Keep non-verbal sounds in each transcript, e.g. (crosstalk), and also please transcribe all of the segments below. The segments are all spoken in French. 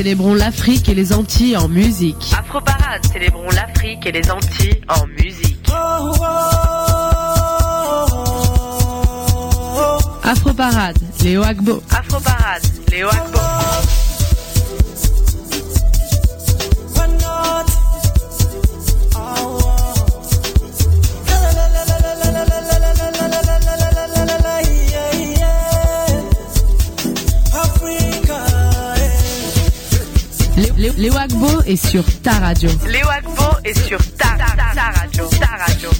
célébrons l'Afrique et les Antilles en musique. Afro Parade, célébrons l'Afrique et les Antilles en musique. Afro Parade, Léo Agbo. Afro Parade, Léo Agbo. Léo, Léo Agbo est sur ta radio. Léo Agbo est sur ta, ta, ta radio. Ta radio.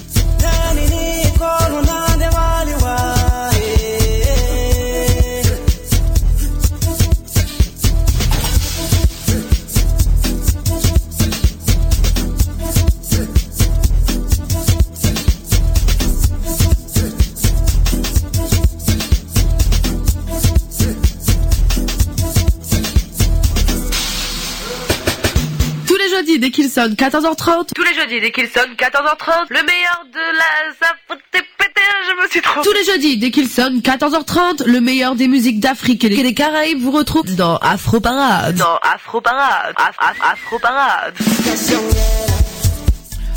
Dès qu'il sonne 14h30. Tous les jeudis, dès qu'il sonne 14h30, le meilleur de la... Ça je me suis trompé. Tous les jeudis dès qu'il sonne 14h30, le meilleur des musiques d'Afrique et des Caraïbes vous retrouve dans Afro Parade. Dans Afro Parade. Af- Af- Afro Parade.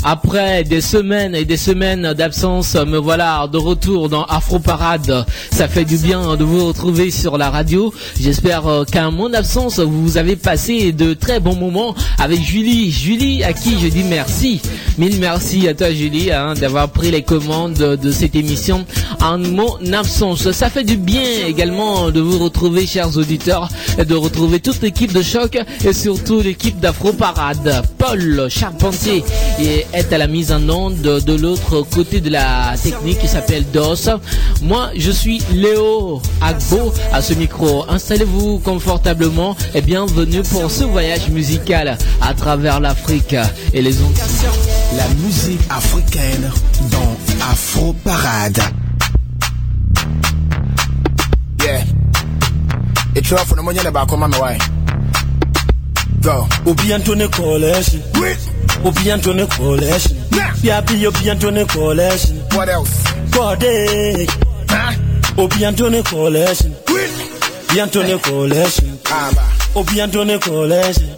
Après des semaines et des semaines d'absence, me voilà de retour dans Afro Parade. Ça fait du bien de vous retrouver sur la radio. J'espère euh, qu'à mon absence, vous avez passé de très bons moments avec Julie. Julie, à qui je dis merci. Mille merci à toi, Julie, hein, d'avoir pris les commandes de cette émission en mon absence. Ça fait du bien également de vous retrouver, chers auditeurs, et de retrouver toute l'équipe de choc et surtout l'équipe d'Afro Parade. Paul Charpentier et est à la mise en onde de, l'autre côté de la technique qui s'appelle DOS. Moi, je suis Léo Agbo à ce micro. Installez-vous confortablement et bienvenue pour ce voyage musical à travers l'Afrique et les ondes. La musique africaine dans Afro Parade. Yeah. Go. Obi Anthony Collection. Obi Anthony Collection. Yeah, be Obi Anthony Collection. What else? Corday. Huh? Obi Anthony Collection. Obi Anthony Collection. Obi Anthony Collection.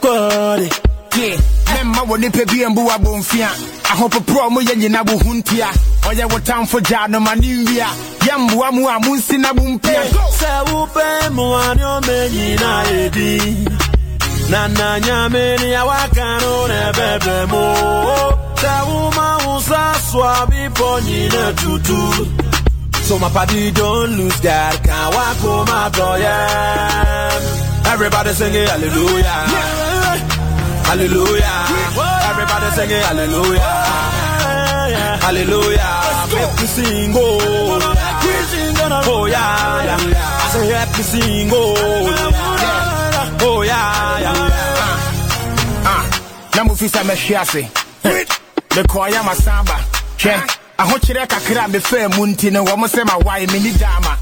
Corday. Yeah. Mema wɔ nipa bi mbu abomfia ahopoporɔ mu yɛ nyina wo ho ntia ɔyɛ wo tamfo gyaa no ma ne nwia yɛmboa amu a monsi na bompia sɛ wopɛ mo ne ɔmɛ nyinaa edi na na nyamini ya wakano nebebe mo Teuma usa swabi ponyine tutu. So my party don't lose that Can wako my doyen Everybody sing it hallelujah. Hallelujah. Everybody sing it hallelujah. Hallelujah. Make me sing oh yeah, yeah. I say happy sing oh. Oh yeah, yeah. Ah. Na mu fi sa mehwe ase. Me ko ya masamba. Hwɛ. Ahokyerɛ kakra a mefaa mu nti no wɔn sɛ ma wae me ni dama.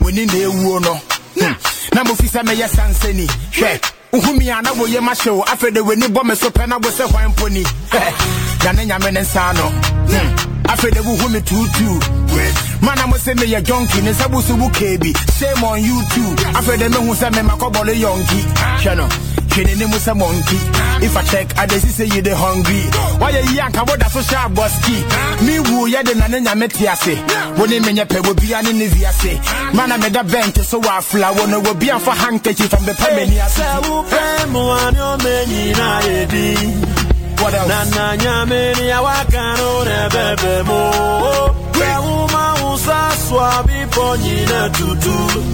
Woni na ewuo no. Hmm. Na mo fi sɛ mɛyɛ Uhumiana will Yama show after the winning bomber so penna was a wine pony. (laughs) Yanina Menesano. Hmm. After the woman two two. Mana was in the junkie and Sabusu Kabi. Same on YouTube. too. After the no who's a member of Yonki. Channel walking in with a monkey. If I check, I just say you the hungry. Why you yank about that so social boski? Me woo ya the nana metiase. When in your pay will be an inviase. Man, I made a vent so I fly. One will be a for handkerchief from the Pamania. What else? Nana nyamini ya wakano nebebe mo. Kwa uma usa swabi ponyina tutu.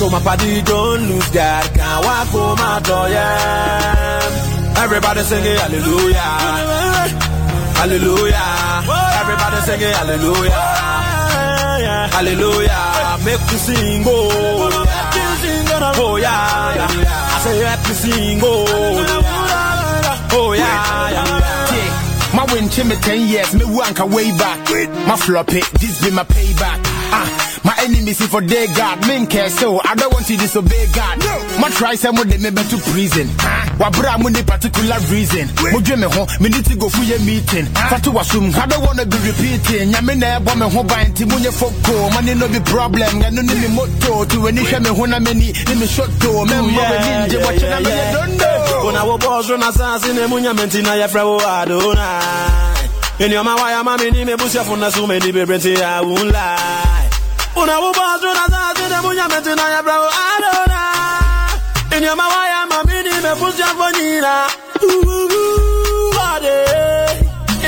So my party don't lose God, can't walk home after yeah. Everybody singing hallelujah, hallelujah. Everybody singing hallelujah, hallelujah. Make me sing oh, oh yeah, yeah. I say happy sing oh, oh yeah, yeah. Yeah. My win me 10 years, me wanka way back. My flop it, this be my payback. Ah, My enemies see for day God. Men care so I don't want to disobey God. My try some of them to prison. Wabra mo ni particular reason. Mo me ho, me need to go for your meeting. Fatu wasum, I don't wanna be repeating. Nyame na ebo me ho ban ti munye foko. Money no be problem. Ngano ni me moto. To any hwe me ho na me ni, me shot to. Me mo we ninja watch na me don't know. Una wo boss na sasi ne munya menti na ya fra wo Adonai. In your mawaya mami ni me busia funa sume ni be brenti I won't lie unawubazi unazazile munyamezina ya brau alona inyo mawaya mamini mefuzya vonyila wade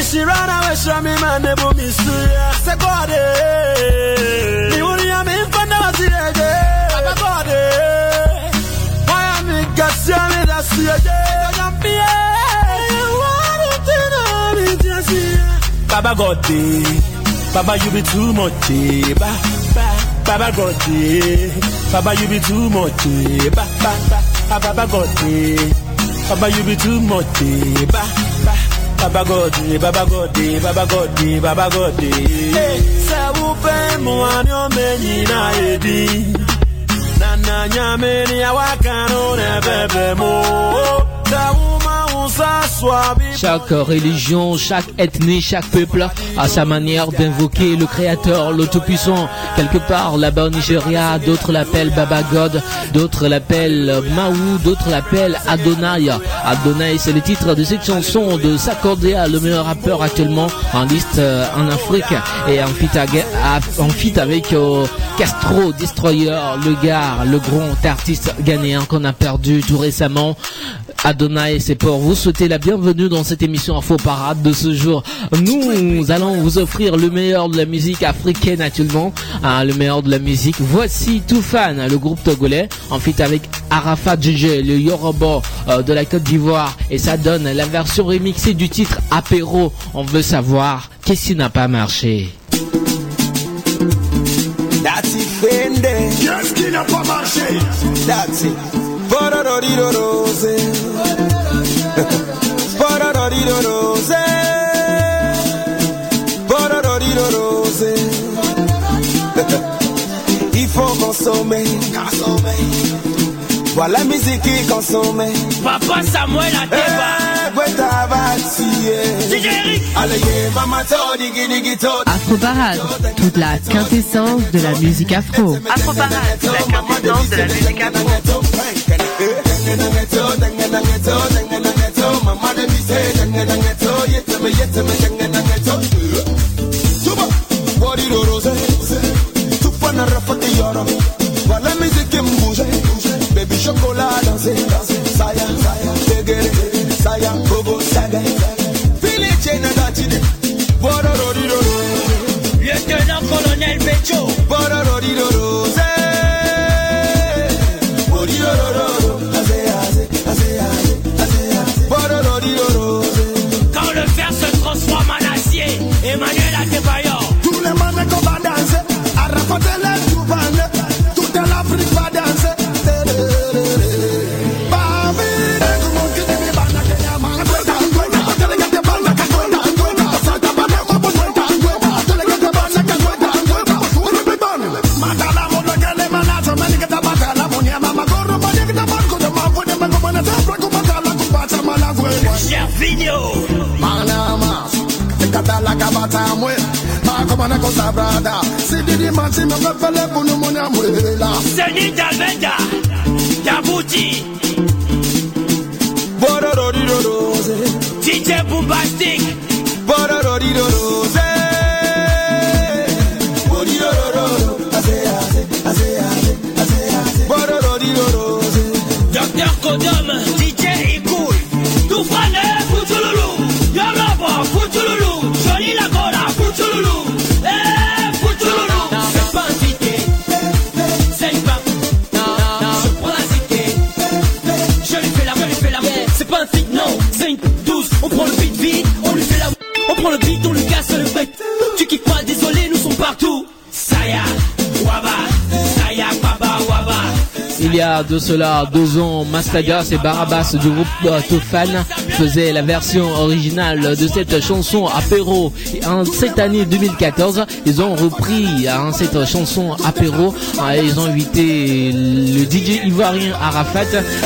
ishirana weshamimane bumisuya segode niwuliya mimfanda waziyeje abagode waya migasya midasiyeje egoyampie warutina mijasia Baba God, eh. Baba you be too much, eh, Baba ba, ba, Baba God eh. Baba you be too much eh. ba, ba, ba, ah, Baba God eh. Baba you be too much eh. ba, ba, Baba God eh. Baba God eh. Baba God eh. Baba God eh. Hey, say upe muanyo menyi na edi Nana nyame ni awakano ne bebe mo Sa uma usa swabi Chaque religion, chaque ethnie, chaque peuple a sa manière d'invoquer le Créateur, le Tout-Puissant. Quelque part, là-bas au Nigeria, d'autres l'appellent Baba God, d'autres l'appellent Maou, d'autres l'appellent Adonai. Adonai, c'est le titre de cette chanson de Sakordea, le meilleur rappeur actuellement en liste euh, en Afrique et en feat avec euh, Castro, Destroyer, Le Gars, le grand artiste ghanéen qu'on a perdu tout récemment. Adonai, c'est pour vous souhaiter la bienvenue dans cette émission Info Parade de ce jour. Nous allons vous offrir le meilleur de la musique africaine actuellement, hein, le meilleur de la musique. Voici Toufan, le groupe togolais, en fit avec Arafat JJ, le Yoruba euh, de la Côte d'Ivoire, et ça donne la version remixée du titre Apéro. On veut savoir qu'est-ce qui n'a pas marché? That's it, Fende. Yes, qui n'a pas marché. That's it. Borororitorose. Borororitorose. Borororitorose. Il faut consommer. Voilà la musique qui consomme. Papa Samuel Ateba. Eh. Afro Parade, toute la quintessence de la musique afro. Afro Parade, la quintessence de la musique afro. Baby chocolat danser, saya, tegere, saya, gogo, saga, lieutenant colonel Becho. Deux ans, Mastagas et Barabas du groupe Tofan faisaient la version originale de cette chanson Apéro. Et en cette année 2014, ils ont repris hein, cette chanson Apéro. Ah, Ils ont invité le DJ ivoirien Arafat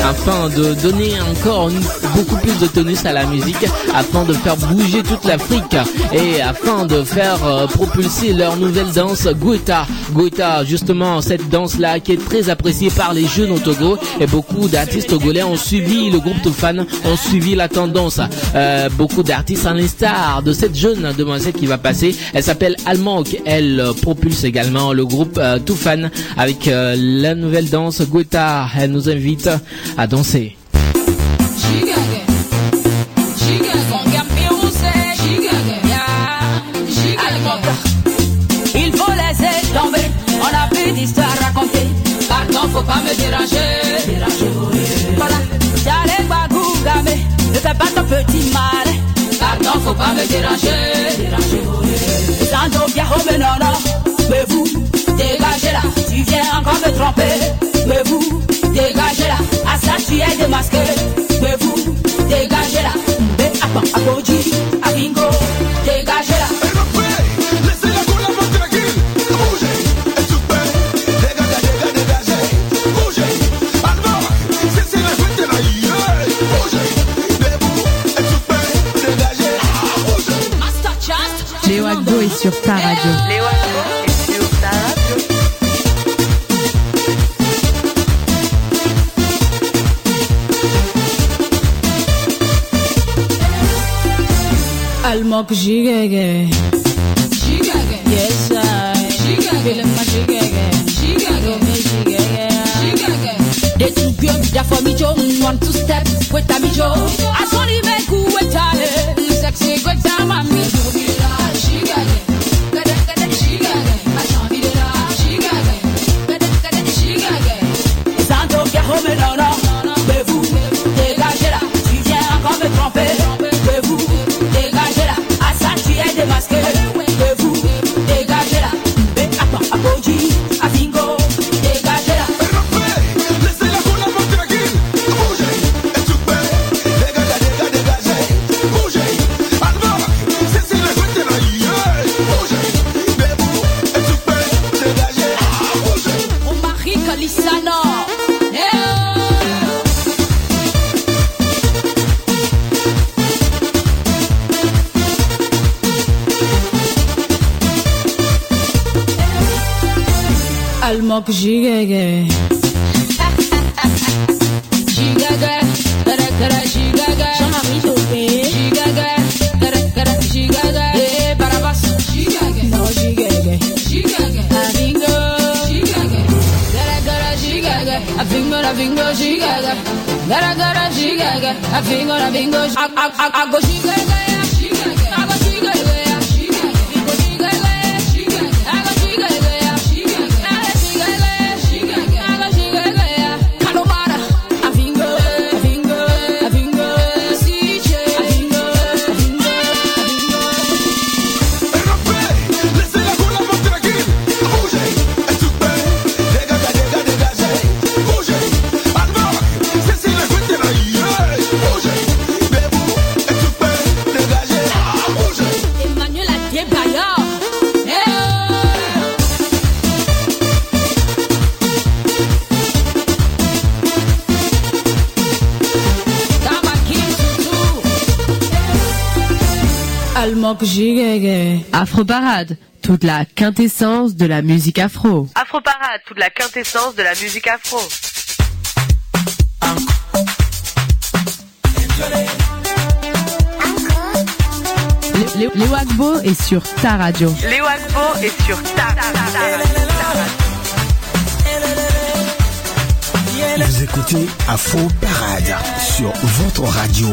afin de donner encore une- beaucoup plus de tonus à la musique, afin de faire bouger toute l'Afrique et afin de faire euh, propulser leur nouvelle danse Goeta. Goeta, justement, cette danse-là qui est très appréciée par les jeunes au Togo et beaucoup d'artistes togolais ont suivi le groupe de fans, ont suivi la tendance. Euh, beaucoup d'artistes en l'instar de cette jeune demoiselle qui va passer. Elle s'appelle Almank. Elle propulse également le groupe euh, Toufan avec la nouvelle danse Goeta. Elle nous invite à danser. Il faut laisser tomber, on a plus d'histoires à raconter. Pardon, faut pas me déranger. Voilà, j'allais bagou gamé, ne fais pas ton petit mal. Pardon, faut pas me déranger. Sando bien mais non, non, mais vous, dégagez là, tu viens encore me tromper. Mais vous, dégagez là, à ça tu es démasqué. She got Shigege. Yes, I. Shigege. Feeling my shigege. Shigege. Go me They too pure me, for me Joe. Want two step, wait a me Joe. I saw the man who wait a jigege. Afro Parade, toute la quintessence de la musique afro. Afro Parade, toute la quintessence de la musique afro. Lé- Lé- Léo Agbo est sur ta radio. Léo Agbo est sur ta, ta, ta, ta radio. Vous écoutez Afro Parade sur votre radio.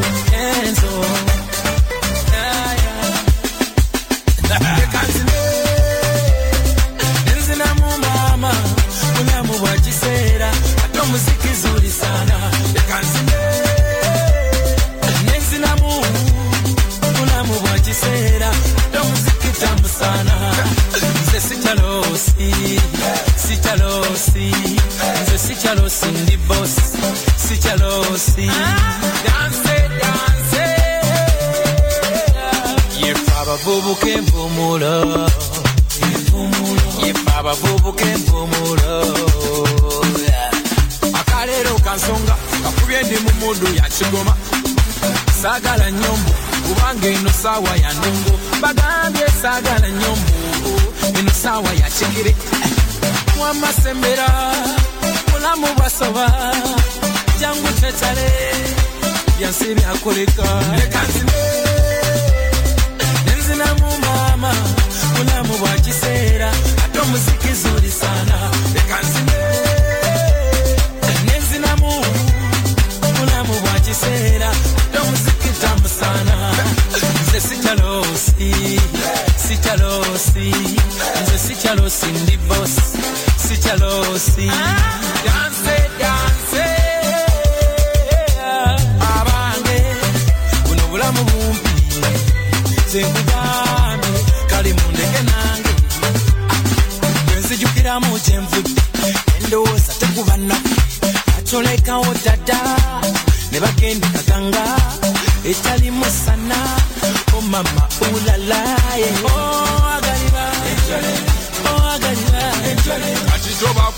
Sikyalo sindi boss si danse danse yefe abavubuka empumulo yefe abavubuka empumulo akaleero kansonga kakubye ndi mu mudu ya kigoma saagala nyombo kubanga eno saawa ya ndongo bagambye saagala nyombo eno saawa ya kigere mwamasembera nkamubasaba cyangwa ucecare yasirihakoreka reka nzime nenzina mu mama kunamu bwa kisera ate muziki zuri sana. Reka nzime nenzina mu kunamu bwa kisera ate muziki tamu sana. Nze sichalosi sichalosi nze sichalosi ndi bosi si chalosi. Dance, dance. Abange, buno bulamu bumpi. Senkugambe, kali mundeke nange. Nzijukiramu kyenvudde, endowooza tekuba nnaku. Atolekawo dada, ne bagenda kaganga. Etali musana, oh mama ula.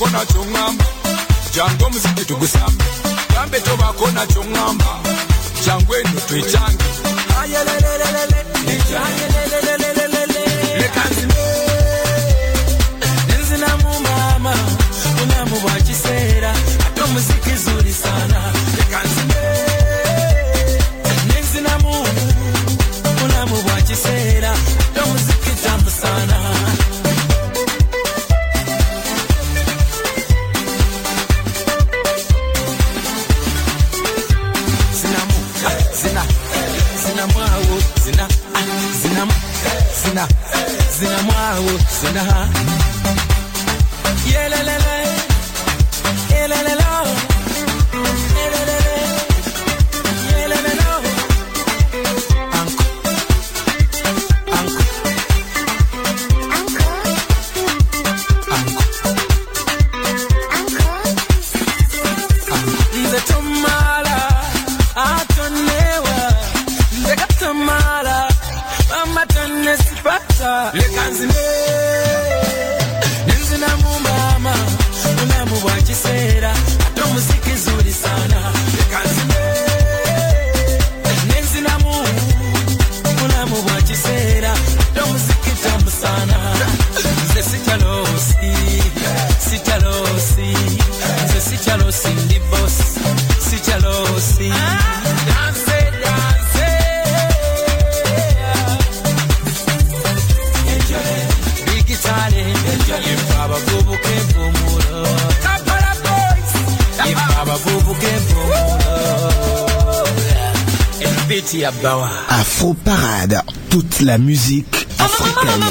tobako nakyo ŋŋamba kyange omuziki tugusamba gambe tobako nakyo ŋŋamba kyangu eno twekyange ayelelelele Afro Parade, toute la musique africaine.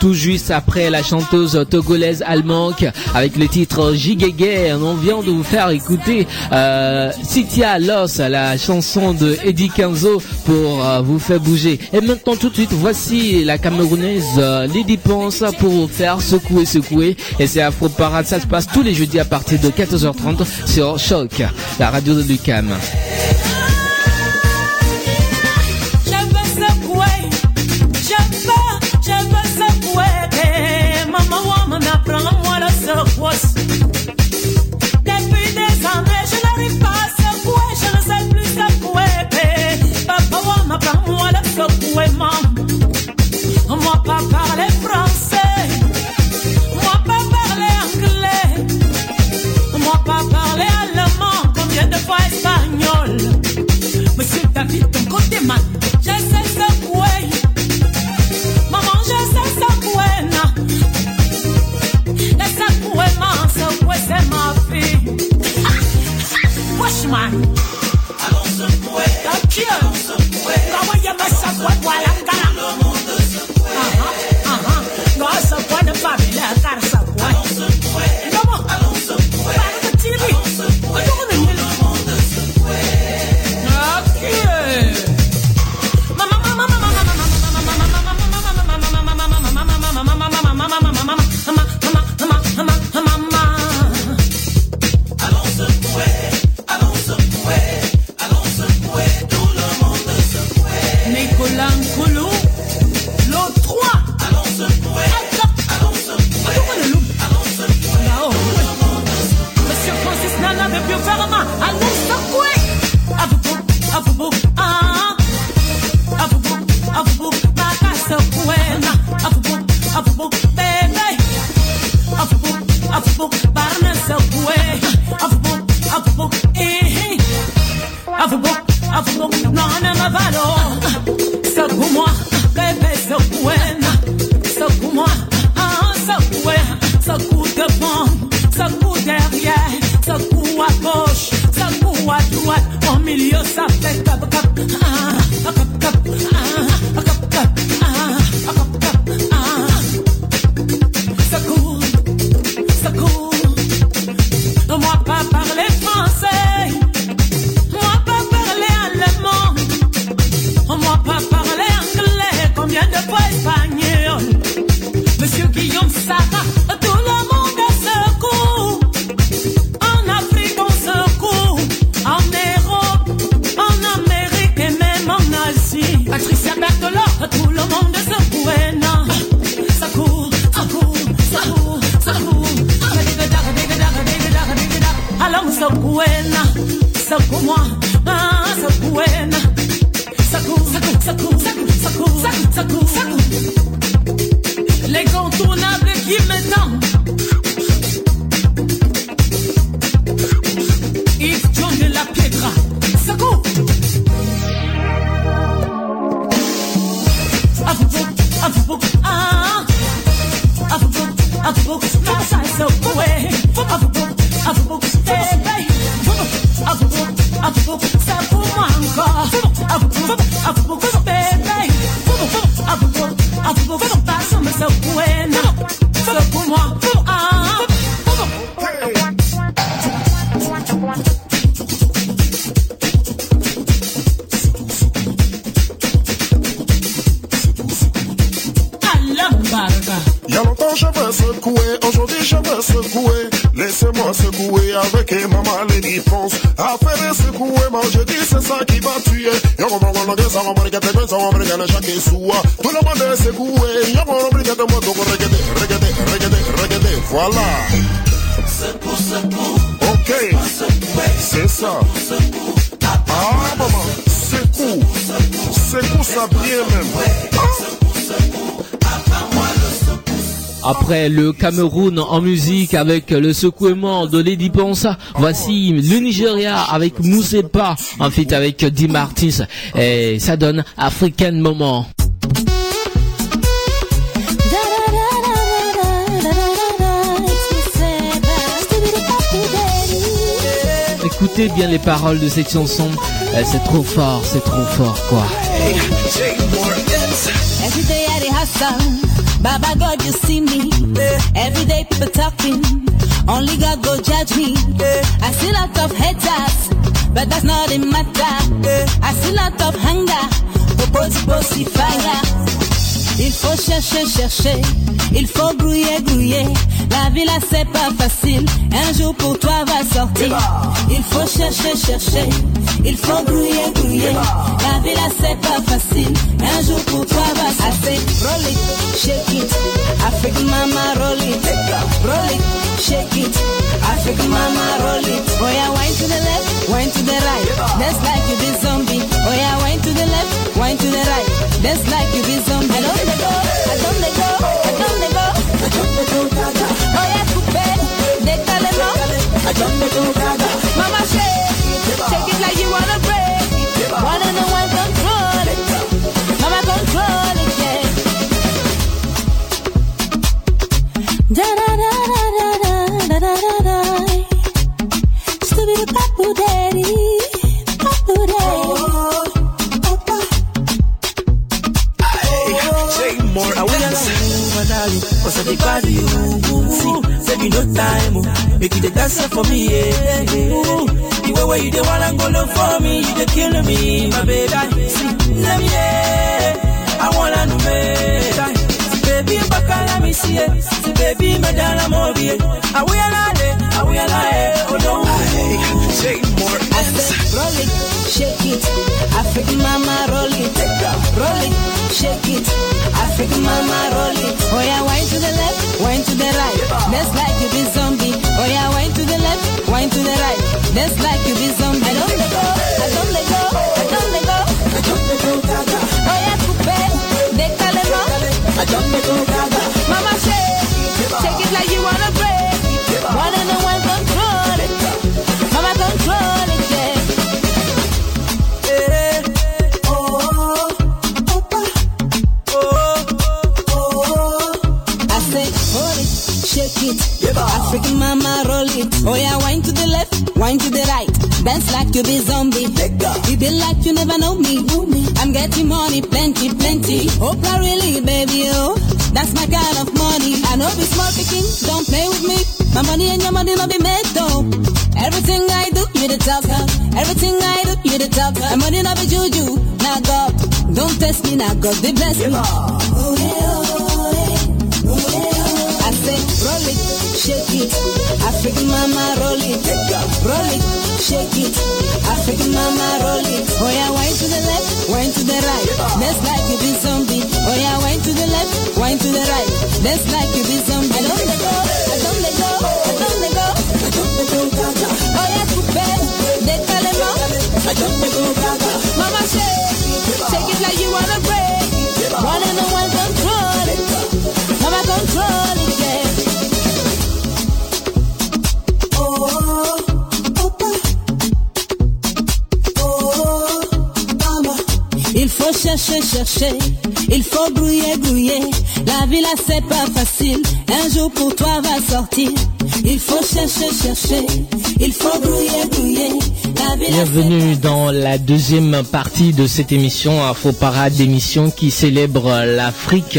Tout juste après la chanteuse togolaise allemande avec le titre Gigege, on vient de vous faire écouter euh, Sitia Los, la chanson de Eddie Kenzo pour euh, vous faire bouger. Et maintenant tout de suite, voici la camerounaise euh, Lady Ponce pour vous faire secouer, secouer. Et c'est Afro Parade, ça se passe tous les jeudis à partir de 14h30 sur Choc, la radio de Lucam. man. Allons secouer. Tranquille. Allons you Comment y a pas ça, quoi, voilà. que son hombre que te con son hombre chaque sua. Tout le monde est secoué, y'a mon hombre que te moto con reggaeté, reggaeté, reggaeté, reggaeté, voilà. Secoue, secoue. Ok, c'est ça. Ah, maman, secoue. Secoue ça bien même. Après le Cameroun en musique avec le secouement de Lady Ponsa, voici le Nigeria avec Moussepa en feat avec Di Martins et ça donne African Moment. Écoutez bien les paroles de cette chanson, Euh, c'est trop fort, c'est trop fort quoi. Baba God, you see me. Every day people talking. Only God go judge me. I see lot of haters, but that's not the matter. I see lot of hunger. Bossy, bossy fire. Il faut chercher, chercher. Il faut grouiller, grouiller. La vie là c'est pas facile. Un jour pour toi va sortir. Il faut chercher, chercher. Il faut grouiller, grouiller. La vie là c'est pas facile. Un jour pour toi va sortir. Roll it, shake it. African mama roll it. Roll it, shake it. African mama roll it. Oh yeah, wine to the left, wine to the right. That's like you be zombie. Oh yeah, wine to the left, wine to the right. That's like you be zombie. I don't let go, I don't let go, I don't oh, let go. I don't let go, gaga. Oh yeah, coupe, décale no. I don't let go. Mama shake make you the dancer for me, yeah. Ooh, baby, where were you the wanna go look for me? You the kill me, my baby. See, let me I wanna know me. Baby, bakala mi siye. Si baby, madala mobi. Awiyalale, awiyalale, oh no. Hey, more ends. Roll it, shake it. African mama, roll it. Take off, Roll it, shake it. African mama, roll it. Oh yeah, wine to the left, wine to the right. That's like you deserve wine to the left, wine to the right. Dance like you be zombie. I don't let go, I don't let go, I don't let go. I don't let go, gaga. Oh yeah, coupé, décalez-moi. I don't let go, gaga. Mama shake like you be zombie. You be like you never know me. I'm getting money, plenty, plenty. Oprah really, baby, oh. That's my kind of money. I know be small picking, don't play with me. My money and your money not be made though. Everything I do, you the talker. Everything I do, you the talker. My money not be juju, now God. Don't test me, now God, they bless me. Oh yeah, shake it. African mama, roll it. Roll it, shake it. African mama, roll it. Oh yeah, wine to the left, wine to the right. That's like you be zombie. Oh yeah, wine to the left, wine to the right. That's like you be zombie. I don't let go, I don't let go, I don't let go. I don't let go. Oh yeah, coupé, décalez-moi. I don't let go. Mama shake, shake it like you wanna break. One and one control. Mama control chercher, chercher. Il faut grouiller, grouiller. La vie là c'est pas facile. Un jour pour toi va sortir. Il faut chercher, chercher. Il faut vie là Bienvenue dans la deuxième partie de cette émission Afro Parade, émission qui célèbre l'Afrique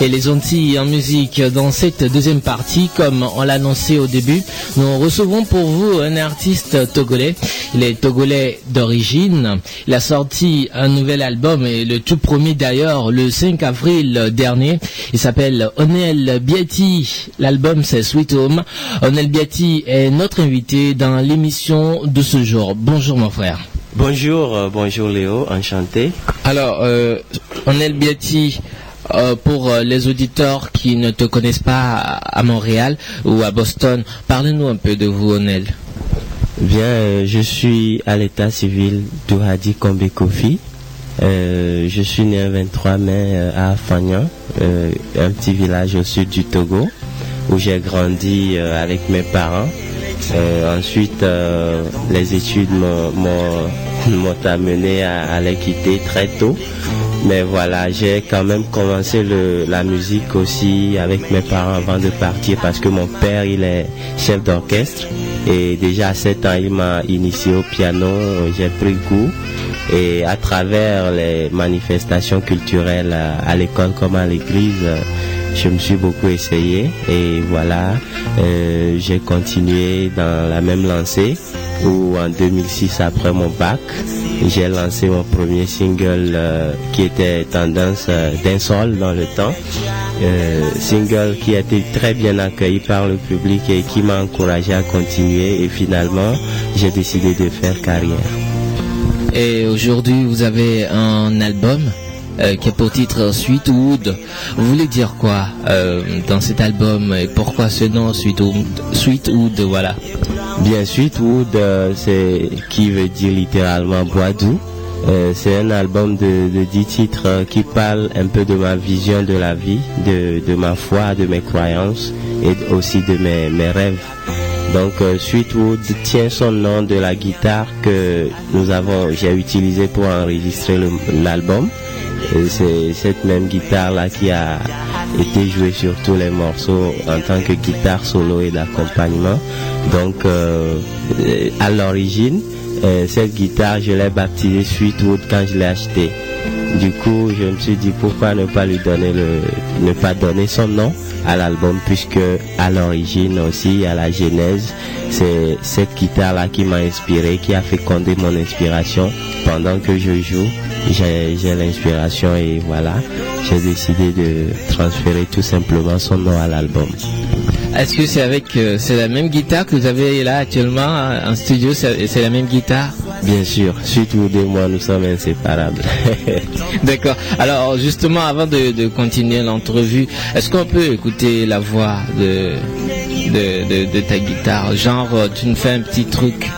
et les Antilles en musique. Dans cette deuxième partie, comme on l'a annoncé au début, nous recevons pour vous un artiste togolais. Il est togolais d'origine. Il a sorti un nouvel album et le tout premier d'ailleurs le 5 avril dernier. Il s'appelle Onel Biati. L'album c'est Sweet Home. Onel Biati est notre invité dans l'émission de ce jour. Bonjour mon frère. Bonjour, euh, bonjour Léo, enchanté. Alors, euh, Onel Biati, euh, pour les auditeurs qui ne te connaissent pas à Montréal ou à Boston, parlez-nous un peu de vous, Onel. Bien, euh, je suis à l'état civil d'Ouhadi Kombe Kofi. Euh, je suis né le 23 mai à Fagnan, un petit village au sud du Togo, où j'ai grandi euh, avec mes parents. Euh, ensuite, euh, les études m'ont- (laughs) amené à, les quitter très tôt. Mais voilà, j'ai quand même commencé la musique aussi avec mes parents avant de partir parce que mon père, il est chef d'orchestre. Et déjà à 7 ans, il m'a initié au piano, j'ai pris goût. Et à travers les manifestations culturelles à, l'école comme à l'église, je me suis beaucoup essayé. Et voilà, euh, j'ai continué dans la même lancée où en 2006, après mon bac, j'ai lancé mon premier single euh, qui était tendance euh, d'un sol dans le temps. Single qui a été très bien accueilli par le public et qui m'a encouragé à continuer et finalement j'ai décidé de faire carrière. Et aujourd'hui, vous avez un album euh, qui a pour titre Sweetwood. Vous voulez dire quoi euh, dans cet album et pourquoi ce nom Sweetwood, Sweetwood voilà. Bien Sweetwood, euh, c'est qui veut dire littéralement bois doux. C'est un album de, de 10 titres qui parle un peu de ma vision de la vie, de, de ma foi, de mes croyances et aussi de mes, mes rêves. Donc Sweetwood tient son nom de la guitare que nous avons, j'ai utilisé pour enregistrer l'album. C'est cette même guitare là qui a été jouée sur tous les morceaux en tant que guitare solo et d'accompagnement. Donc euh, à l'origine, euh, cette guitare je l'ai baptisée Sweetwood quand je l'ai achetée. Du coup, je me suis dit pourquoi ne pas lui donner le, ne pas donner son nom à l'album puisque à l'origine aussi, à la genèse, c'est cette guitare là qui m'a inspiré, qui a fécondé mon inspiration pendant que je joue. J'ai l'inspiration et voilà, j'ai décidé de transférer tout simplement son nom à l'album. Est-ce que c'est avec euh, c'est la même guitare que vous avez là actuellement euh, en studio c'est la même guitare? Bien sûr, surtout et moi, nous sommes inséparables. (laughs) D'accord. Alors justement, avant de, de continuer l'entrevue, est-ce qu'on peut écouter la voix de de, de, de ta guitare? Genre, tu nous fais un petit truc.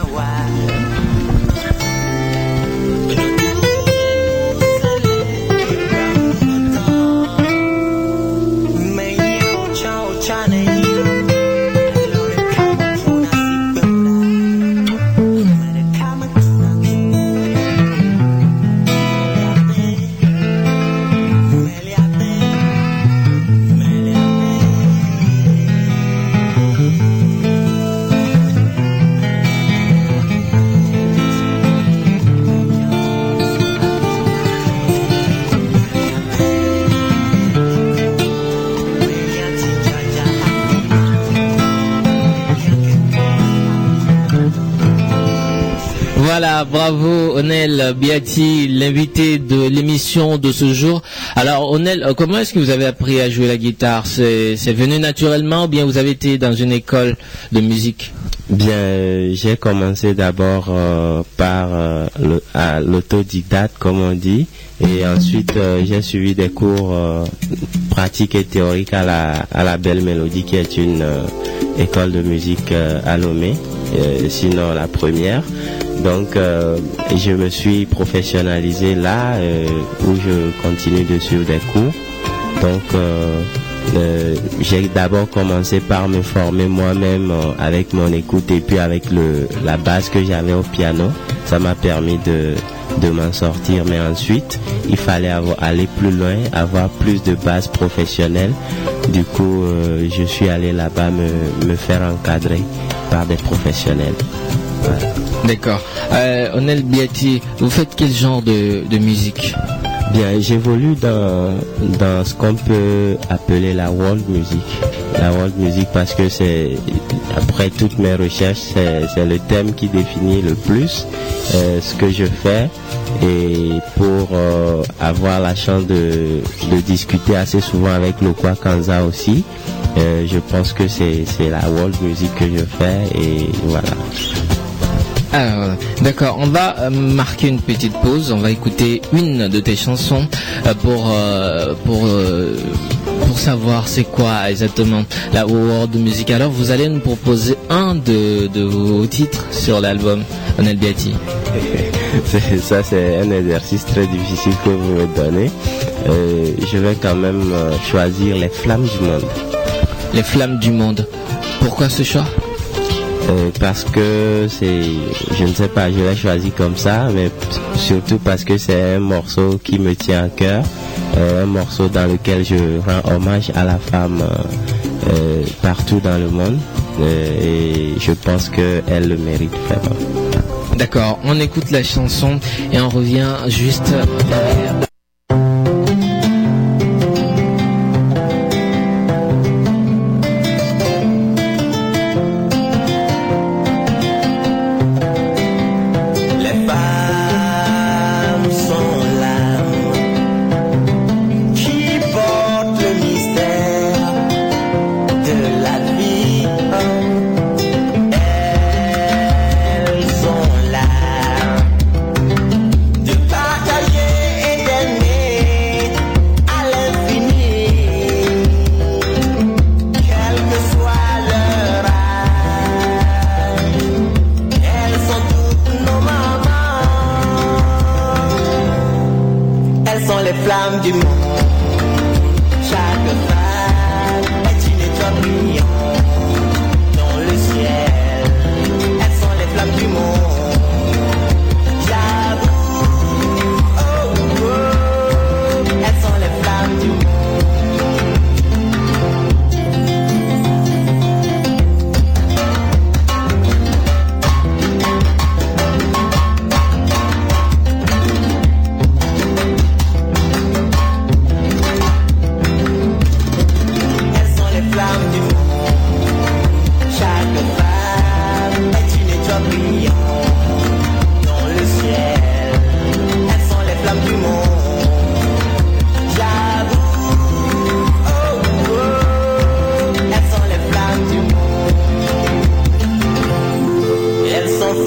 Biati, l'invité de l'émission de ce jour. Alors Onel, euh, comment est-ce que vous avez appris à jouer la guitare C'est venu naturellement ou bien vous avez été dans une école de musique Bien, euh, j'ai commencé d'abord euh, par euh, l'autodidacte, comme on dit, et ensuite euh, j'ai suivi des cours euh, pratiques et théoriques à la, à la Belle Mélodie, qui est une euh, école de musique euh, à Lomé, euh, sinon la première. Donc, euh, je me suis professionnalisé là, euh, où je continue de suivre des cours. Donc, euh, j'ai d'abord commencé par me former moi-même avec mon écoute et puis avec le, la base que j'avais au piano. Ça m'a permis de, de m'en sortir. Mais ensuite, il fallait aller plus loin, avoir plus de bases professionnelles. Du coup, je suis allé là-bas me, me faire encadrer par des professionnels. Voilà. D'accord. Euh, Onel Biati, vous faites quel genre de, de musique? Bien, j'évolue dans, dans ce qu'on peut appeler la world music. La world music parce que c'est, après toutes mes recherches, c'est, le thème qui définit le plus euh, ce que je fais. Et pour euh, avoir la chance de, de discuter assez souvent avec Lokwa Kanza aussi, euh, je pense que c'est la world music que je fais et voilà. Alors, voilà. d'accord, on va euh, marquer une petite pause. On va écouter une de tes chansons euh, pour euh, pour euh, pour savoir c'est quoi exactement la world music. Alors, vous allez nous proposer un de, de vos titres sur l'album Onel Biati. (laughs) Ça c'est un exercice très difficile que vous me donnez. Euh, je vais quand même euh, choisir les flammes du monde. Les flammes du monde. Pourquoi ce choix? Euh, Parce que c'est, je ne sais pas, je l'ai choisi comme ça, mais surtout parce que c'est un morceau qui me tient à cœur, euh, un morceau dans lequel je rends hommage à la femme euh, partout dans le monde, et je pense qu'elle le mérite vraiment. D'accord, on écoute la chanson et on revient juste derrière.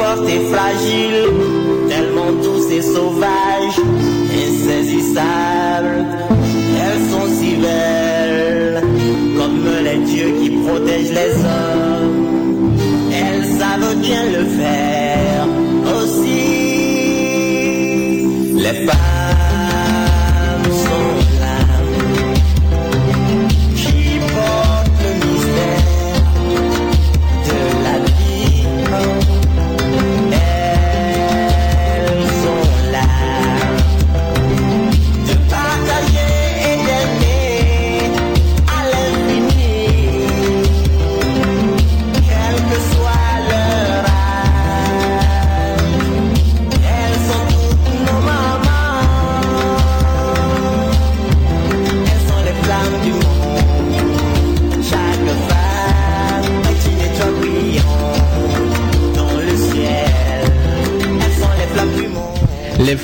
Fortes et fragiles, tellement douces et sauvages, insaisissables. Elles sont si belles comme les dieux qui protègent les hommes. Elles savent bien le faire aussi. Les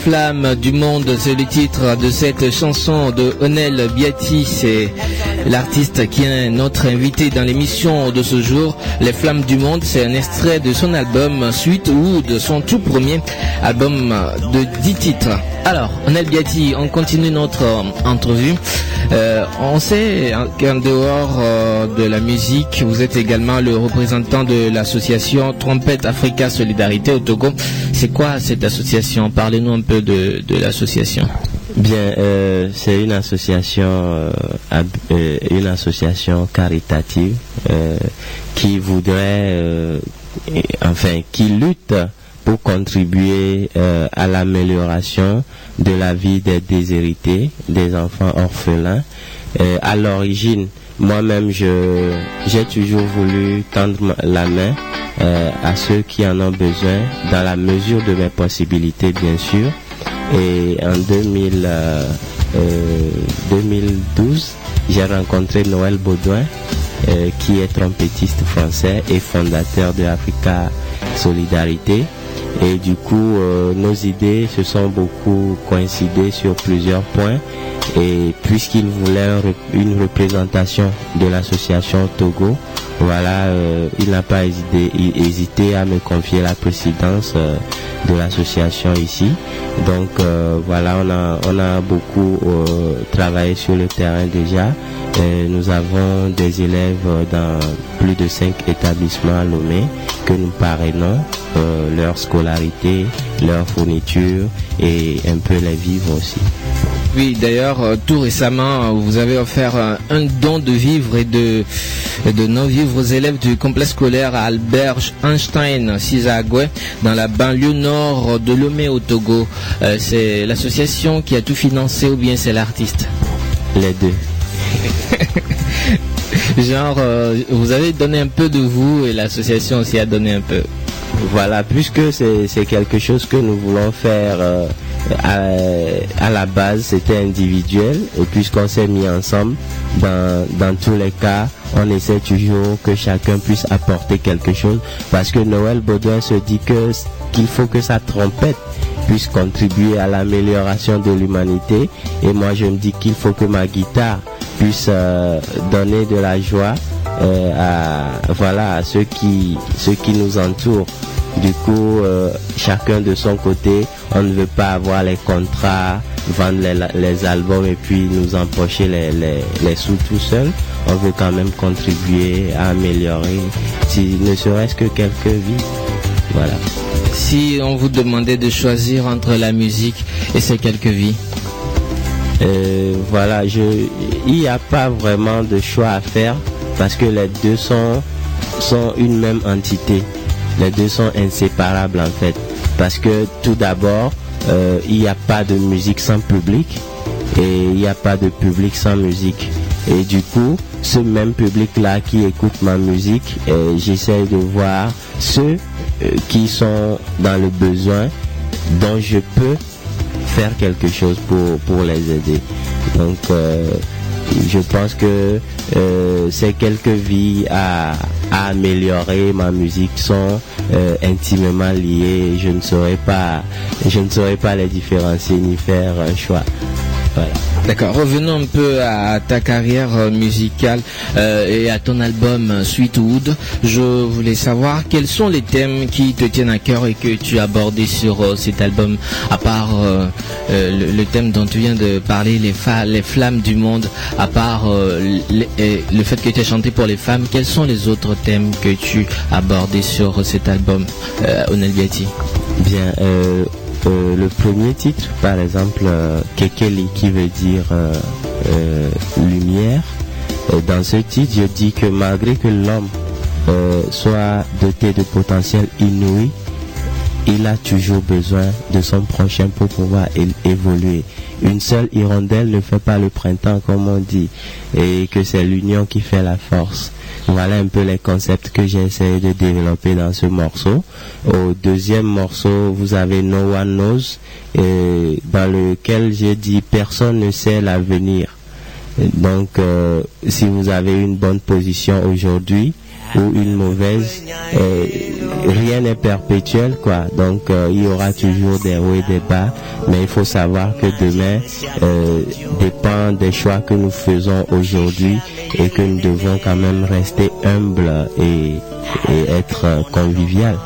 Les flammes du monde, c'est le titre de cette chanson de Onel Biati. C'est l'artiste qui est notre invité dans l'émission de ce jour. Les flammes du monde, c'est un extrait de son album suite ou de son tout premier album de 10 titres. Alors, Onel Biati, on continue notre entrevue. Euh, on sait hein, qu'en dehors euh, de la musique, vous êtes également le représentant de l'association Trompette Africa Solidarité au Togo. C'est quoi cette association? Parlez-nous un peu de, l'association. Bien, euh, c'est une association, une association caritative qui voudrait, enfin, qui lutte pour contribuer euh, à l'amélioration de la vie des déshérités, des enfants orphelins. Euh, à l'origine, moi-même, j'ai toujours voulu tendre la main euh, à ceux qui en ont besoin, dans la mesure de mes possibilités, bien sûr. Et en 2000, euh, 2012, j'ai rencontré Noël Baudouin, qui est trompettiste français et fondateur de Africa Solidarité. Et du coup, euh, nos idées se sont beaucoup coïncidées sur plusieurs points. Et puisqu'il voulait une représentation de l'association Togo, voilà, euh, il n'a pas hésité, à me confier la présidence euh, de l'association ici. Donc voilà, on a, on a beaucoup travaillé sur le terrain déjà. Euh, nous avons des élèves dans plus de cinq établissements à Lomé que nous parrainons, euh, leur scolarité, leur fourniture et un peu les vivres aussi. Oui, d'ailleurs, euh, tout récemment, vous avez offert un don de vivres et de, de non-vivres aux élèves du complexe scolaire Albert Einstein, Sizagwe, dans la banlieue nord de Lomé au Togo. Euh, c'est l'association qui a tout financé ou bien c'est l'artiste? Les deux. (laughs) Genre, euh, vous avez donné un peu de vous et l'association aussi a donné un peu. Voilà, puisque c'est quelque chose que nous voulons faire euh, à, la base, c'était individuel, et puisqu'on s'est mis ensemble, dans, tous les cas, on essaie toujours que chacun puisse apporter quelque chose, parce que Noël Baudouin se dit qu'il faut que sa trompette puisse contribuer à l'amélioration de l'humanité, et moi je me dis qu'il faut que ma guitare puisse euh, donner de la joie euh, à voilà à ceux qui ceux qui nous entourent. Du coup, euh, chacun de son côté, on ne veut pas avoir les contrats, vendre les, les albums et puis nous empocher les, les, les sous tout seul. On veut quand même contribuer à améliorer, si ne serait-ce que quelques vies. Voilà. Si on vous demandait de choisir entre la musique et ces quelques vies Euh, voilà, je, il n'y a pas vraiment de choix à faire parce que les deux sont, sont une même entité. Les deux sont inséparables en fait. Parce que tout d'abord, euh, il n'y a pas de musique sans public et il n'y a pas de public sans musique. Et du coup, ce même public-là qui écoute ma musique, euh, j'essaie de voir ceux qui sont dans le besoin dont je peux faire quelque chose pour, pour les aider. Donc, euh, je pense que euh, ces quelques vies à, améliorer ma musique sont euh, intimement liées. Je ne saurais pas, je ne saurais pas les différencier ni faire un choix. D'accord, revenons un peu à ta carrière euh, musicale euh, et à ton album euh, Sweetwood. Je voulais savoir quels sont les thèmes qui te tiennent à cœur et que tu as abordés sur cet album, à part le, thème dont tu viens de parler, les, flammes du monde, à part le, fait que tu as chanté pour les femmes, quels sont les autres thèmes que tu as abordés sur cet album, Onel Bien, euh, euh, le premier titre, par exemple, euh, Kekeli, qui veut dire euh, euh, lumière, euh, dans ce titre, je dis que malgré que l'homme euh, soit doté de potentiel inouï, il a toujours besoin de son prochain pour pouvoir évoluer. Une seule hirondelle ne fait pas le printemps, comme on dit, et que c'est l'union qui fait la force. Voilà un peu les concepts que j'ai essayé de développer dans ce morceau. Au deuxième morceau, vous avez No One Knows, dans lequel j'ai dit personne ne sait l'avenir. Donc, euh, si vous avez une bonne position aujourd'hui ou une mauvaise, euh, rien n'est perpétuel, quoi. Donc, euh, il y aura toujours des hauts et des bas, mais il faut savoir que demain euh, dépend des choix que nous faisons aujourd'hui et que nous devons quand même rester humbles et, et être convivial.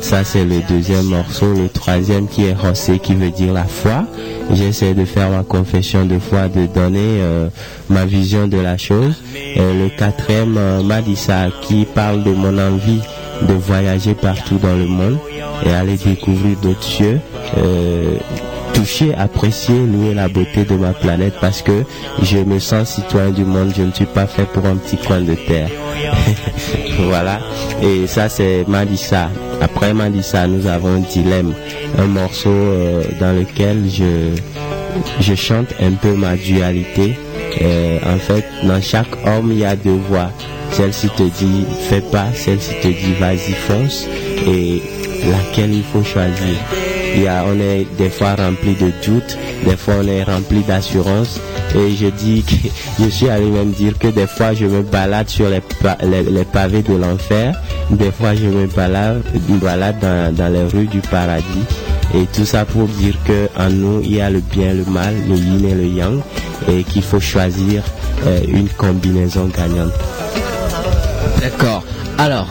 Ça c'est le deuxième morceau. Le troisième qui est José qui veut dire la foi. J'essaie de faire ma confession de foi, de donner euh, ma vision de la chose. Et le quatrième, euh, Madissa qui parle de mon envie de voyager partout dans le monde et aller découvrir d'autres cieux. euh, toucher, apprécier, louer la beauté de ma planète parce que je me sens citoyen du monde, je ne suis pas fait pour un petit coin de terre. (laughs) voilà. Et ça c'est Madissa. Après Madissa, nous avons un dilemme, un morceau euh, dans lequel je chante un peu ma dualité. Euh, en fait, dans chaque homme, il y a deux voix. Celle-ci te dit fais pas, celle-ci te dit vas-y fonce et laquelle il faut choisir? Il y a, on est des fois rempli de doutes, des fois on est rempli d'assurance et je dis que je suis allé même dire que des fois je me balade sur les, les pavés de l'enfer, des fois je me balade, balade dans, dans les rues du paradis et tout ça pour dire que en nous il y a le bien, le mal, le yin et le yang et qu'il faut choisir euh, une combinaison gagnante. D'accord. Alors,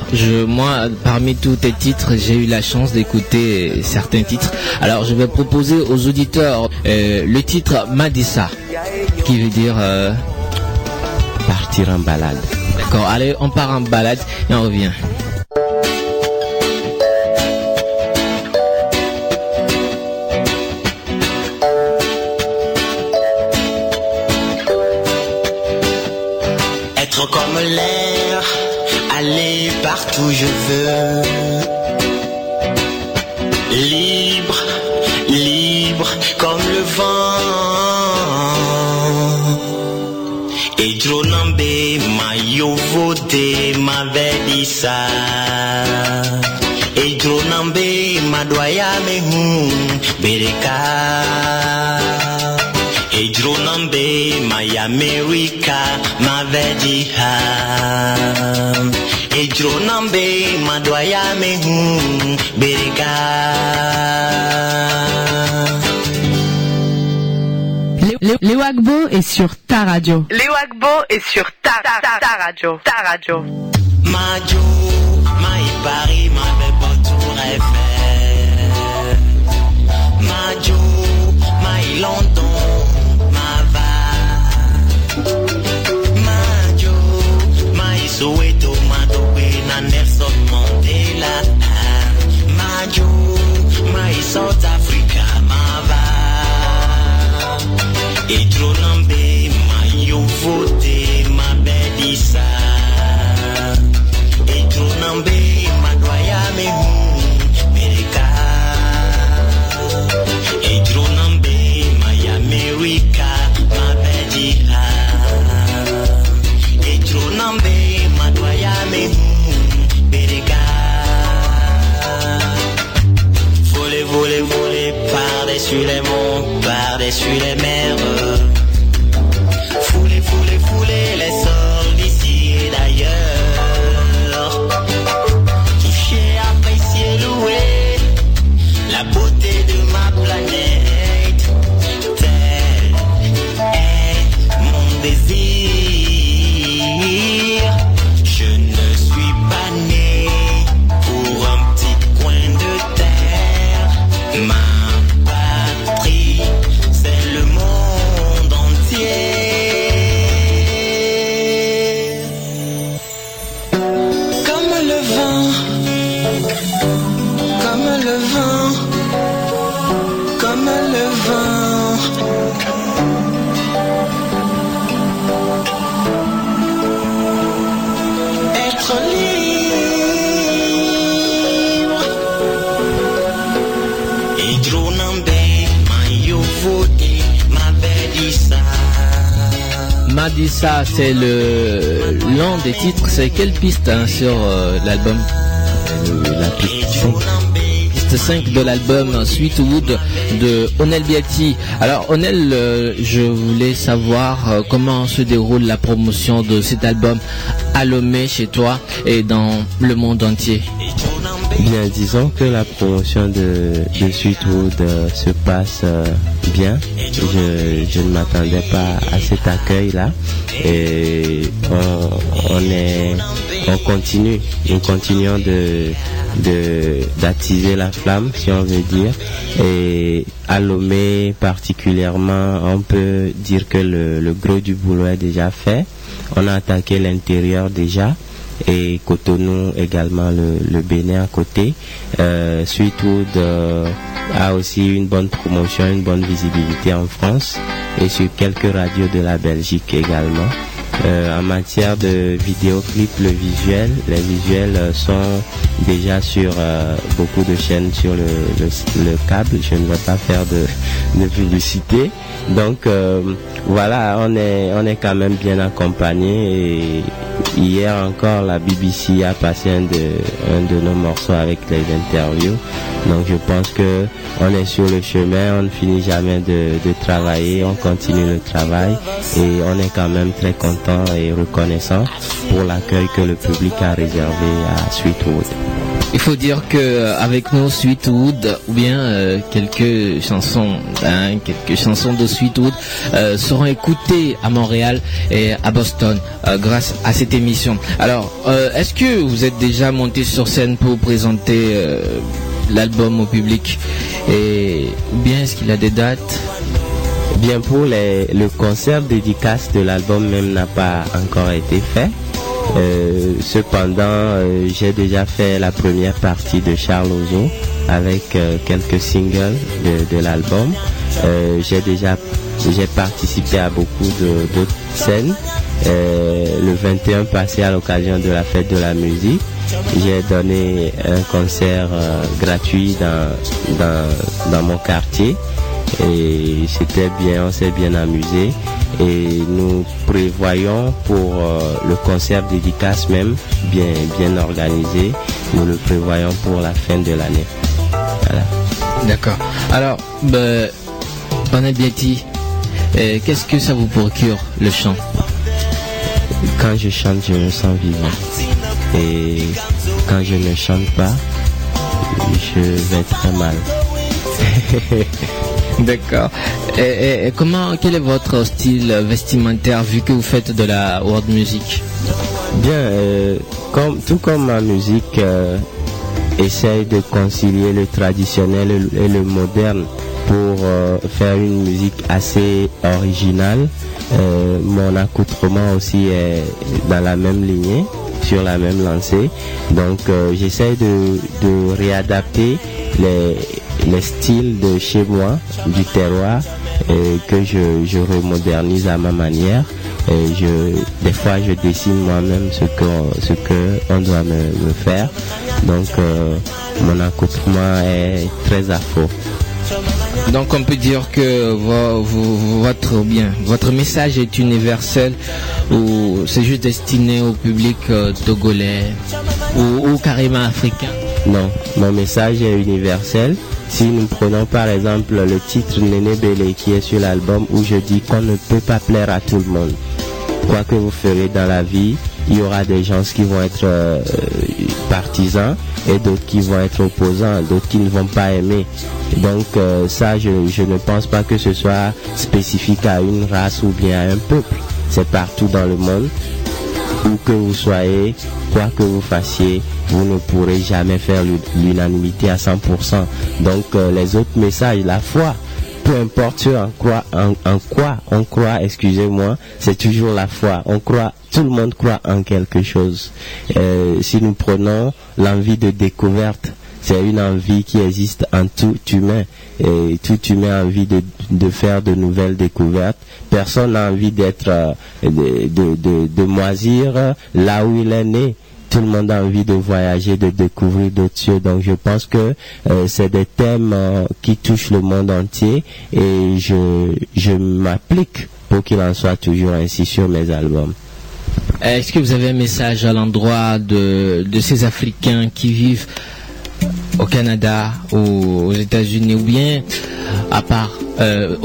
moi, parmi tous tes titres, j'ai eu la chance d'écouter certains titres. Alors, je vais proposer aux auditeurs euh, le titre Madissa, qui veut dire euh, partir en balade. D'accord. Allez, on part en balade et on revient. Je veux. Libre, libre comme le vent. Et Dronambe, ma yovote m'avait dit ça. Et Dronambe, ma doya me hun, bereka. Et Dronambe, my America, dit ah. Et Dronambe, ma doya me hun, bereka. Lé- Léo Agbo est sur ta radio. Léo Agbo est sur ta, ta, ta, ta radio. Ta radio. Majo, my Paris, ma belle tour Eiffel. Majo, my London, Et Dronambe, ma yo vote, ma bedisa. Et Dronambe, ma doya me hun, mereka. Et Dronambe, my America, ma bedisa. Et Dronambe, ma doya me hun, mereka. Voler, voler, voler, par-dessus les monts, par-dessus les mers. Madissa, c'est le l'un des titres. C'est quelle piste hein, sur euh, l'album? La piste 5. Piste 5 de l'album Sweetwood de Onel Biati. Alors Onel, euh, je voulais savoir euh, comment se déroule la promotion de cet album à Lomé chez toi et dans le monde entier. Bien, disons que la promotion de, de Sweetwood euh, se passe bien. Je, ne m'attendais pas à cet accueil-là. Et on, on est, on continue, nous continuons de, d'attiser la flamme, si on veut dire. Et à Lomé particulièrement, on peut dire que le gros du boulot est déjà fait. On a attaqué l'intérieur déjà et Cotonou également le, Bénin à côté. Euh, Sweetwood euh, a aussi une bonne promotion, une bonne visibilité en France et sur quelques radios de la Belgique également. Euh, en matière de vidéoclip, le visuel, les visuels euh, sont déjà sur euh, beaucoup de chaînes sur le, le, le câble. Je ne vais pas faire de, publicité. Donc voilà, on est, on est quand même bien accompagné et hier encore la BBC a passé un de, un de nos morceaux avec les interviews. Donc je pense que on est sur le chemin, on ne finit jamais de, de travailler, on continue le travail et on est quand même très content et reconnaissant pour l'accueil que le public a réservé à Sweetwood. Il faut dire que euh, avec nous Sweetwood ou bien euh, quelques chansons, quelques chansons de Sweetwood euh, seront écoutées à Montréal et à Boston euh, grâce à cette émission. Alors, est-ce que vous êtes déjà monté sur scène pour présenter l'album au public? Et ou bien est-ce qu'il a des dates? Bien pour les, le concert dédicace de l'album même n'a pas encore été fait. Euh, cependant, euh, j'ai déjà fait la première partie de Charles avec euh, quelques singles de, l'album. J'ai déjà j'ai participé à beaucoup d'autres scènes. Le 21 passé à l'occasion de la fête de la musique, j'ai donné un concert gratuit dans, dans, dans mon quartier et c'était bien, on s'est bien amusé et nous prévoyons pour euh, le concert dédicace même bien bien organisé, nous le prévoyons pour la fin de l'année. Voilà. D'accord. Alors, ben, Biati, euh, qu'est-ce que ça vous procure le chant? Quand je chante, je me sens vivant. Et quand je ne chante pas, je vais très mal. (laughs) D'accord. Et, comment, quel est votre style vestimentaire vu que vous faites de la world music? Bien, euh, tout comme ma musique euh, essaye de concilier le traditionnel et le- moderne pour euh, faire une musique assez originale, euh, mon accoutrement aussi est dans la même lignée, sur la même lancée. Donc j'essaye de, de réadapter les, les styles de chez moi, du terroir, euh, que je, je remodernise à ma manière. Et je, des fois, je dessine moi-même ce que, ce que on doit me, me faire. Donc, euh, mon accoutrement est très afro. Donc on peut dire que vo- vo- votre bien, votre message est universel ou c'est juste destiné au public euh, togolais ou, ou carrément africain? Non, mon message est universel. Si nous prenons par exemple le titre Néné Bélé qui est sur l'album où je dis qu'on ne peut pas plaire à tout le monde. Quoi que vous ferez dans la vie, il y aura des gens qui vont être euh, partisans et d'autres qui vont être opposants, d'autres qui ne vont pas aimer. Donc euh, ça, je, je ne pense pas que ce soit spécifique à une race ou bien à un peuple. C'est partout dans le monde où que vous soyez, quoi que vous fassiez, vous ne pourrez jamais faire l'u- l'unanimité à 100%. Donc euh, les autres messages, la foi, peu importe en quoi, en, en quoi on croit, excusez-moi, c'est toujours la foi. On croit, tout le monde croit en quelque chose. Euh, si nous prenons l'envie de découverte, c'est une envie qui existe en tout humain. Et tout humain a envie de, de faire de nouvelles découvertes. Personne n'a envie d'être, euh, de, de, de- de moisir là où il est né. Tout le monde a envie de voyager, de découvrir d'autres cieux. Donc je pense que euh, c'est des thèmes euh, qui touchent le monde entier et je, je m'applique pour qu'il en soit toujours ainsi sur mes albums. Est-ce que vous avez un message à l'endroit de, de ces Africains qui vivent au Canada ou aux États-Unis ou bien à part euh,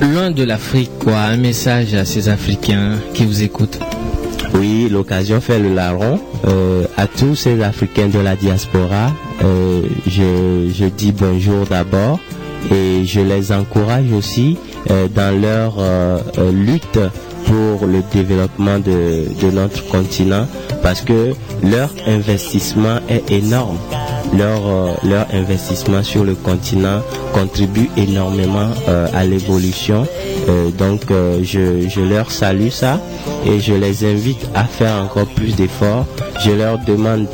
loin de l'Afrique quoi un message à ces Africains qui vous écoutent? Oui, l'occasion fait le larron. Euh, à tous ces Africains de la diaspora, euh, je, je dis bonjour d'abord et je les encourage aussi euh, dans leur euh, lutte pour le développement de, de notre continent parce que leur investissement est énorme. Leur, euh, leur investissement sur le continent contribue énormément euh, à l'évolution. Euh, donc je, je leur salue ça et je les invite à faire encore plus d'efforts. Je leur demande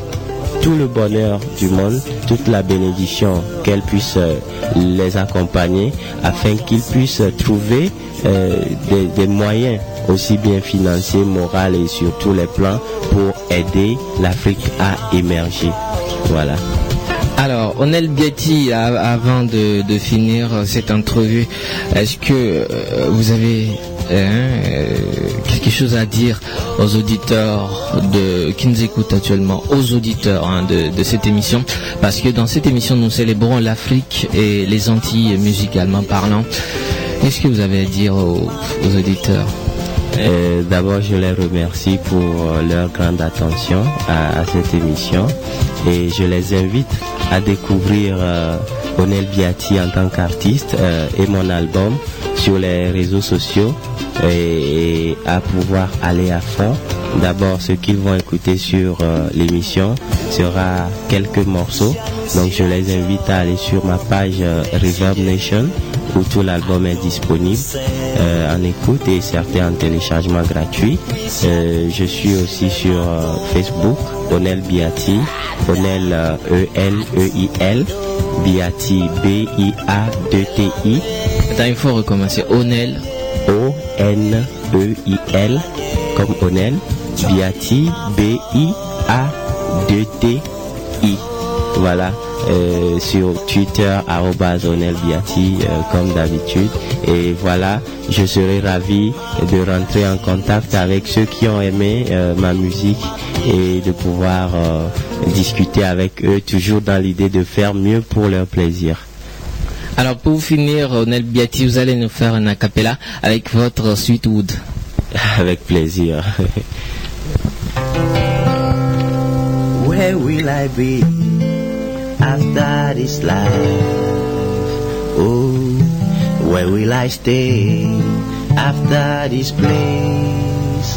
tout le bonheur du monde, toute la bénédiction, qu'elle puisse euh, les accompagner afin qu'ils puissent trouver des, des moyens aussi bien financiers, moraux et sur tous les plans pour aider l'Afrique à émerger. Voilà. Alors, Onel Biati, a- avant de, finir euh, cette entrevue, est-ce que euh, vous avez hein, euh, quelque chose à dire aux auditeurs qui nous écoutent actuellement, aux auditeurs hein, de, cette émission? Parce que dans cette émission, nous célébrons l'Afrique et les Antilles musicalement parlant. Qu'est-ce que vous avez à dire aux auditeurs? Euh, D'abord, je les remercie pour euh, leur grande attention à, cette émission et je les invite à découvrir euh, Onel Biati en tant qu'artiste euh, et mon album sur les réseaux sociaux et, et à pouvoir aller à fond. D'abord, ce qu'ils vont écouter sur euh, l'émission sera quelques morceaux. Donc, je les invite à aller sur ma page Reverb Nation où tout l'album est disponible euh, en écoute et certains en téléchargement gratuit. Euh, je suis aussi sur euh, Facebook, Onel Biati, Onel euh, E-N-E-I-L, Biati B-I-A-D-T-I. Attends, il faut recommencer. Onel. O-N-E-I-L, comme Onel, Biati B-I-A-D-T-I. Voilà. Euh, sur Twitter, Biati, euh, comme d'habitude. Et voilà, je serai ravi de rentrer en contact avec ceux qui ont aimé euh, ma musique et de pouvoir euh, discuter avec eux, toujours dans l'idée de faire mieux pour leur plaisir. Alors pour finir, Onel Biati, vous allez nous faire un acapella avec votre Sweetwood. (laughs) Avec plaisir. Where will I be? After this life? Oh, where will I stay after this place?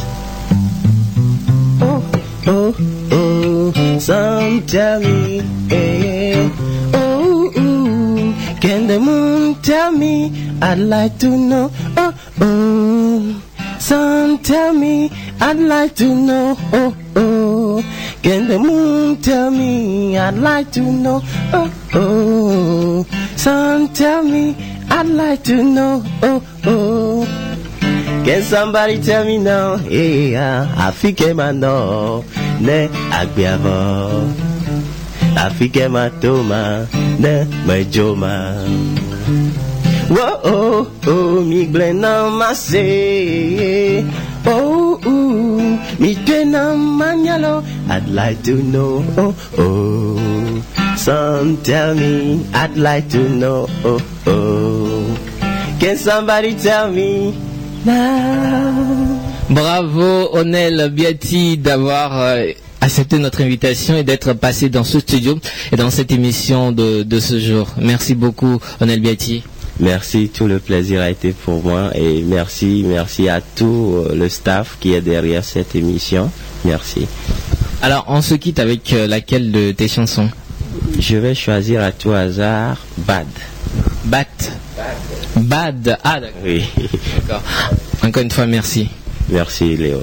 Oh, oh, oh, some tell me, eh, oh, ooh, can the moon tell me? I'd like to know, oh, oh, some tell me, I'd like to know, oh, can the moon tell me? I'd like to know, oh, oh, some tell me, I'd like to know, oh, oh. Can somebody tell me now? Yeah, Afrique mano, ne agbiavo. Afrique matoma, ne mejoma. Whoa, oh, oh, mi glena mase. Oh, ooh, mi glena manyalo. I'd like to know, oh, oh. Some tell me, I'd like to know, oh, oh. Can somebody tell me? Now? Bravo Onel Biati d'avoir euh, accepté notre invitation et d'être passé dans ce studio et dans cette émission de, de ce jour. Merci beaucoup Onel Biati. Merci, tout le plaisir a été pour moi et merci, merci à tout euh, le staff qui est derrière cette émission. Merci. Alors on se quitte avec euh, laquelle de tes chansons? Je vais choisir à tout hasard Bad. Bat. Bad. Ah d'accord. Oui. D'accord. Encore une fois merci. Merci Léo.